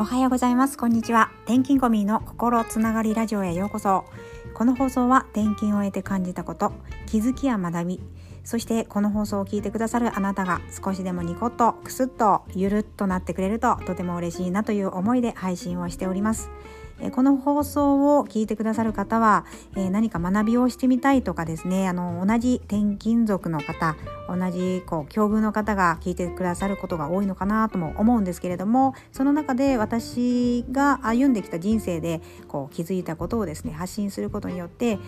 おはようございます。こんにちは。転勤コミの心つながりラジオへようこそ。この放送は転勤を終えて感じたこと気づきや学びそしてこの放送を聞いてくださるあなたが少しでもニコッとクスッとゆるっとなってくれるととても嬉しいなという思いで配信をしております。この放送を聞いてくださる方は、え何か学びをしてみたいとかですねあの同じ転勤族の方同じこう境遇の方が聞いてくださることが多いのかなとも思うんですけれどもその中で私が歩んできた人生でこう気づいたことをですね発信することによって、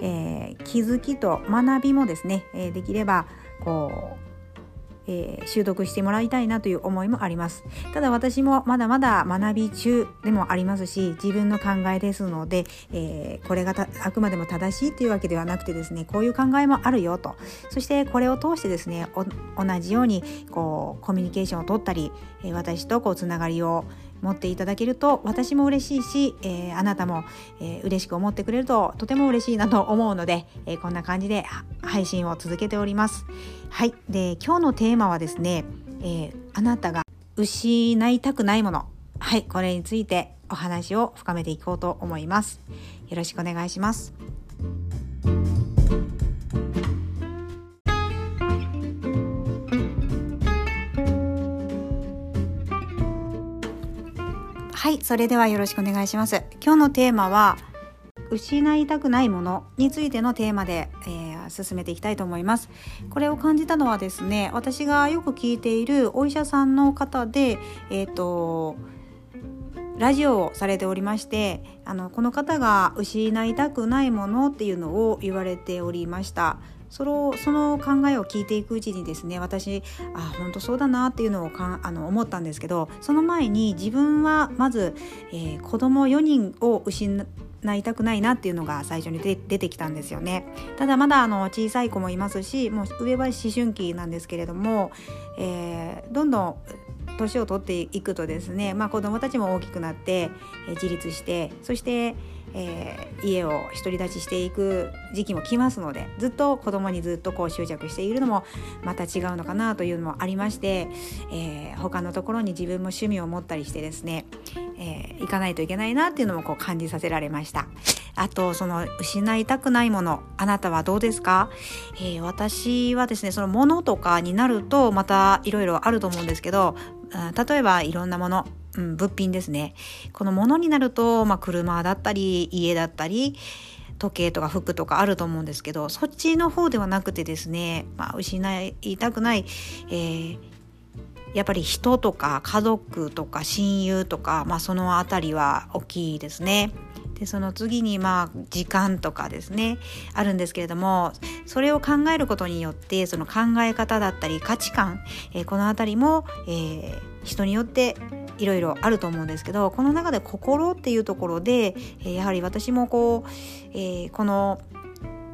えー、気づきと学びもですね、え、できればこうえー、習得してもらいたいなという思いもあります。ただ私もまだまだ学び中でもありますし自分の考えですので、えー、これがあくまでも正しいというわけではなくてですねこういう考えもあるよと。そしてこれを通してですね同じようにこうコミュニケーションを取ったり、私とこうつながりを持っていただけると私も嬉しいし、えー、あなたも、えー、嬉しく思ってくれるととても嬉しいなと思うので、えー、こんな感じで配信を続けております。はいで今日のテーマはですね、えー、あなたが失いたくないものはいこれについてお話を深めていこうと思います。よろしくお願いします。はいそれではよろしくお願いします。今日のテーマは失いたくないものについてのテーマで、えー、進めていきたいと思います。これを感じたのはですね私がよく聞いているお医者さんの方でえっ、ー、とラジオをされておりましてあのこの方が失いたくないものっていうのを言われておりました。そのその考えを聞いていくうちにですね私あ本当そうだなっていうのをかあの思ったんですけどその前に自分はまず、えー、子供4人を失いたくないなっていうのが最初に出てきたんですよね。ただまだあの小さい子もいますしもう上は思春期なんですけれども、えー、どんどん年を取っていくとですね、まあ、子どもたちも大きくなって、え、自立してそしてえー、家を独り立ちしていく時期も来ますのでずっと子供にずっとこう執着しているのもまた違うのかなというのもありまして、えー、他のところに自分も趣味を持ったりしてですね、えー、行かないといけないなっていうのもこう感じさせられました。あとその失いたくないものあなたはどうですか、えー、私はですねそのものとかになるとまたいろいろあると思うんですけど例えばいろんなものうん、物品ですねこの物になると、まあ、車だったり家だったり時計とか服とかあると思うんですけどそっちの方ではなくてですね、まあ、失いたくない、えー、やっぱり人とか家族とか親友とか、まあ、その辺りは大きいですね。でその次にまあ時間とかですねあるんですけれどもそれを考えることによってその考え方だったり価値観、えー、この辺りも、えー、人によっていろいろあると思うんですけどこの中で心っていうところで、えやはり私もこう、えー、この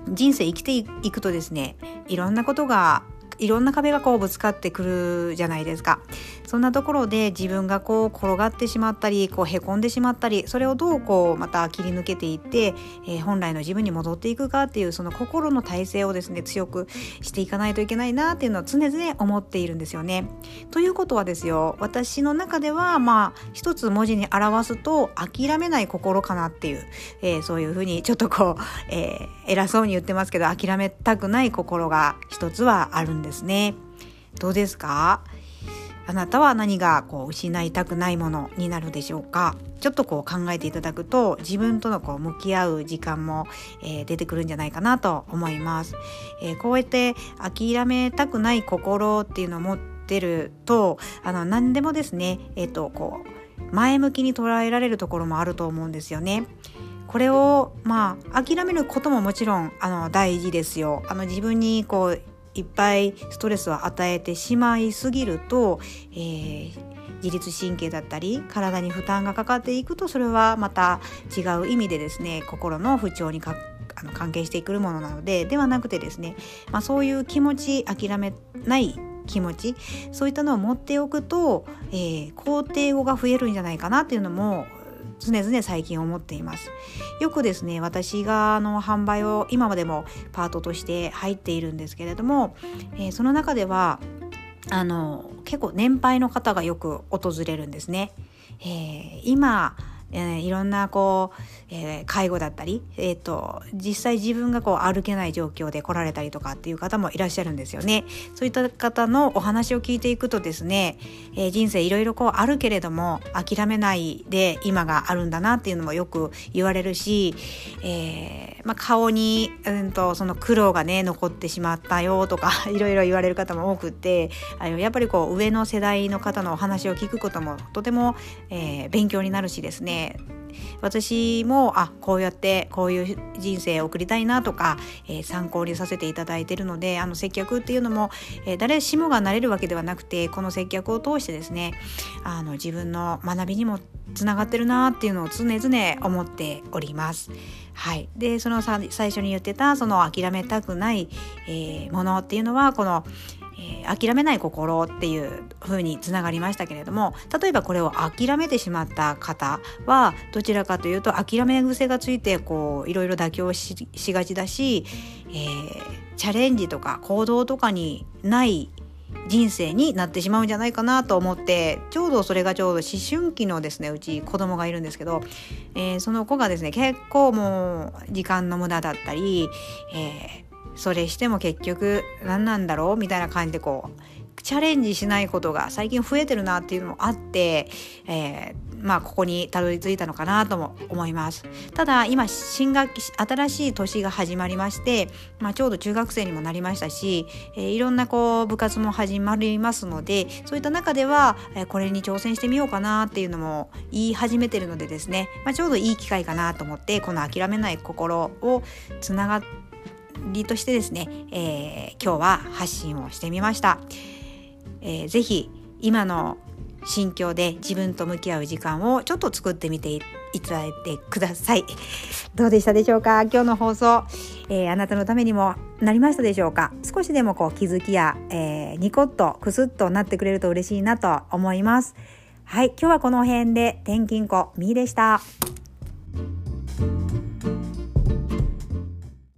人生生きていくとですねいろんなことがいろんな壁がこうぶつかってくるじゃないですかそんなところで自分がこう転がってしまったりこうへこんでしまったりそれをどうこうまた切り抜けていって、えー、本来の自分に戻っていくかっていうその心の体制をですね強くしていかないといけないなっていうのを常々思っているんですよね。ということはですよ私の中ではまあ一つ文字に表すと諦めない心かなっていう、えー、そういうふうにちょっとこう、えー、偉そうに言ってますけど諦めたくない心が一つはあるんですですね。どうですか？あなたは何がこう失いたくないものになるでしょうか？ちょっとこう考えていただくと自分とのこう向き合う時間も、えー、出てくるんじゃないかなと思います、えー、こうやって諦めたくない心っていうのを持ってるとあの何でもですねえっ、ー、とこう前向きに捉えられるところもあると思うんですよね。これをまあ諦めることももちろんあの大事ですよ。あの自分にこういっぱいストレスを与えてしまいすぎると、えー、自律神経だったり体に負担がかかっていくとそれはまた違う意味でですね心の不調にかあの関係してくるものなのでではなくてですね、まあ、そういう気持ち諦めない気持ちそういったのを持っておくと、えー、肯定語が増えるんじゃないかなっていうのも常々最近思っていますよくですね私があの販売を今までもパートとして入っているんですけれども、えー、その中ではあの結構年配の方がよく訪れるんですね。えー、今えー、いろんなこう、えー、介護だったり、えーと、実際自分がこう歩けない状況で来られたりとかっていう方もいらっしゃるんですよね。そういった方のお話を聞いていくとですね、えー、人生いろいろこうあるけれども諦めないで今があるんだなっていうのもよく言われるし、えまあ、顔に、うんと、その苦労がね残ってしまったよとか いろいろ言われる方も多くってあのやっぱりこう上の世代の方のお話を聞くこともとても、え勉強になるしですね私もあこうやってこういう人生を送りたいなとか、えー、参考にさせていただいてるのであの接客っていうのも、えー、誰しもがなれるわけではなくてこの接客を通してですねあの自分の学びにもつながってるなっていうのを常々思っております。はい、でその最初に言ってたその諦めたくない、えー、ものっていうのはこの、諦めない心っていう風につながりましたけれども例えばこれを諦めてしまった方はどちらかというと諦め癖がついてこういろいろ妥協しがちだし、えー、チャレンジとか行動とかにない人生になってしまうんじゃないかなと思ってちょうどそれがちょうど思春期のですねうち子供がいるんですけど、えー、その子がですね結構もう時間の無駄だったり、えー、それしても結局何なんだろうみたいな感じでこうチャレンジしないことが最近増えてるなっていうのもあって、えー、まあここにたどり着いたのかなとも思います。ただ今新学期新しい年が始まりまして、まあ、ちょうど中学生にもなりましたし、えー、いろんなこう部活も始まりますのでそういった中では、これに挑戦してみようかなっていうのも言い始めてるのでですね、まあ、ちょうどいい機会かなと思ってこの諦めない心をつながってりとしてですね、えー、今日は発信をしてみました。えー、ぜひ今の心境で自分と向き合う時間をちょっと作ってみていただいてください。どうでしたでしょうか？今日の放送、えー、あなたのためにもなりましたでしょうか？少しでもこう気づきや、えー、ニコッとクスッとなってくれると嬉しいなと思います。はい、今日はこの辺で転勤子みーでした。